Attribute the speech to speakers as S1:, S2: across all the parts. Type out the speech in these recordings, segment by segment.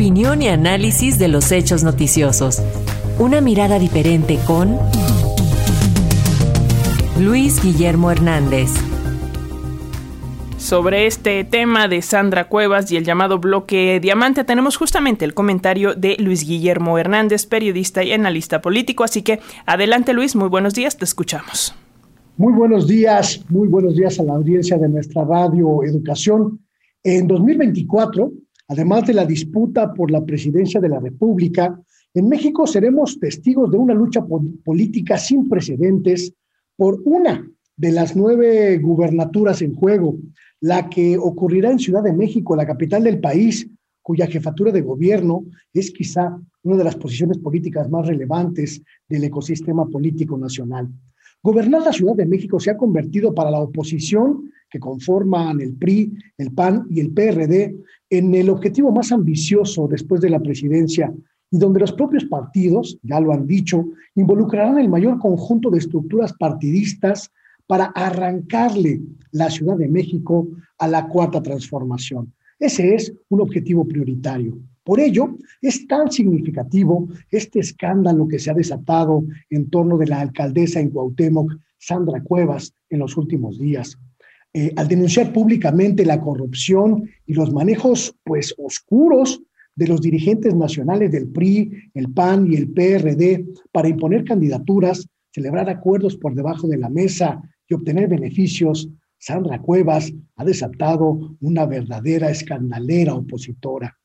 S1: opinión y análisis de los hechos noticiosos. Una mirada diferente con Luis Guillermo Hernández.
S2: Sobre este tema de Sandra Cuevas y el llamado bloque Diamante, tenemos justamente el comentario de Luis Guillermo Hernández, periodista y analista político. Así que adelante Luis, muy buenos días, te escuchamos.
S3: Muy buenos días, muy buenos días a la audiencia de nuestra radio Educación. En 2024, además de la disputa por la presidencia de la República, en México seremos testigos de una lucha política sin precedentes por una de las nueve gubernaturas en juego, la que ocurrirá en Ciudad de México, la capital del país, cuya jefatura de gobierno es quizá una de las posiciones políticas más relevantes del ecosistema político nacional. Gobernar la Ciudad de México se ha convertido para la oposición que conforman el PRI, el PAN y el PRD en el objetivo más ambicioso después de la presidencia y donde los propios partidos, ya lo han dicho, involucrarán el mayor conjunto de estructuras partidistas para arrancarle la Ciudad de México a la cuarta transformación. Ese es un objetivo prioritario. Por ello, es tan significativo este escándalo que se ha desatado en torno de la alcaldesa en Cuauhtémoc, Sandra Cuevas, en los últimos días. Eh, al denunciar públicamente la corrupción y los manejos, pues, oscuros de los dirigentes nacionales del PRI, el PAN y el PRD para imponer candidaturas, celebrar acuerdos por debajo de la mesa y obtener beneficios, Sandra Cuevas ha desatado una verdadera escandalera opositora.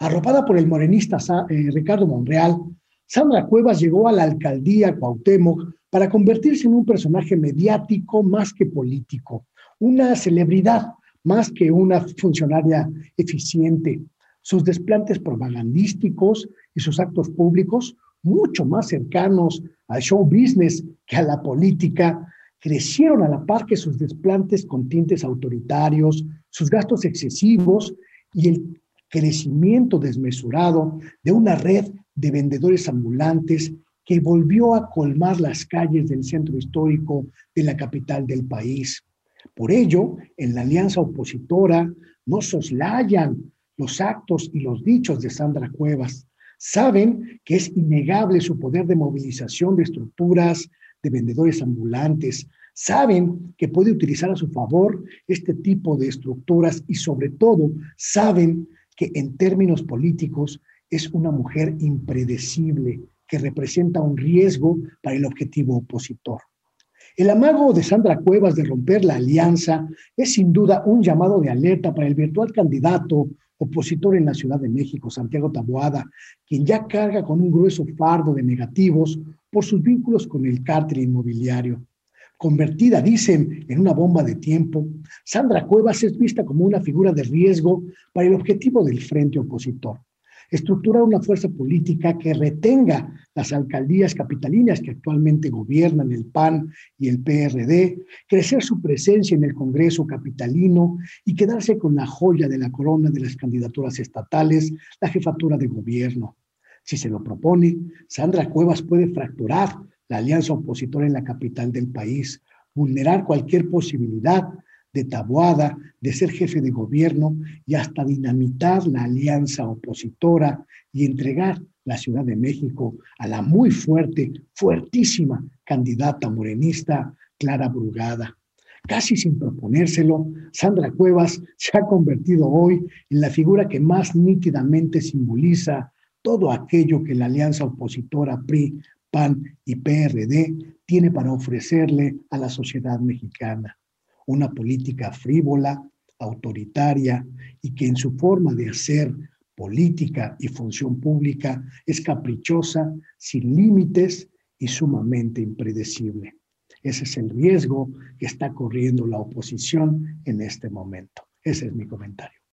S3: Arropada por el morenista eh, Ricardo Monreal, Sandra Cuevas llegó a la alcaldía Cuauhtémoc para convertirse en un personaje mediático más que político, una celebridad más que una funcionaria eficiente. Sus desplantes propagandísticos y sus actos públicos, mucho más cercanos al show business que a la política, crecieron a la par que sus desplantes con tintes autoritarios, sus gastos excesivos y el crecimiento desmesurado de una red de vendedores ambulantes que volvió a colmar las calles del centro histórico de la capital del país. Por ello, en la alianza opositora no soslayan los actos y los dichos de Sandra Cuevas. Saben que es innegable su poder de movilización de estructuras, de vendedores ambulantes. Saben que puede utilizar a su favor este tipo de estructuras y sobre todo saben en términos políticos es una mujer impredecible que representa un riesgo para el objetivo opositor. El amago de Sandra Cuevas de romper la alianza es sin duda un llamado de alerta para el virtual candidato opositor en la Ciudad de México, Santiago Taboada, quien ya carga con un grueso fardo de negativos por sus vínculos con el cártel inmobiliario. Convertida, dicen, en una bomba de tiempo, Sandra Cuevas es vista como una figura de riesgo para el objetivo del frente opositor estructurar una fuerza política que retenga las alcaldías capitalinas que actualmente gobiernan el PAN y el PRD, crecer su presencia en el Congreso capitalino y quedarse con la joya de la corona de las candidaturas estatales, la jefatura de gobierno. Si se lo propone, Sandra Cuevas puede fracturar la alianza opositora en la capital del país, vulnerar cualquier posibilidad de Taboada, de ser jefe de gobierno y hasta dinamitar la alianza opositora y entregar la Ciudad de México a la muy fuerte, fuertísima candidata morenista Clara Brugada. Casi sin proponérselo, Sandra Cuevas se ha convertido hoy en la figura que más nítidamente simboliza todo aquello que la alianza opositora PRI, PAN y PRD tiene para ofrecerle a la sociedad mexicana una política frívola, autoritaria y que en su forma de hacer política y función pública es caprichosa, sin límites y sumamente impredecible. Ese es el riesgo que está corriendo la oposición en este momento. Ese es mi comentario.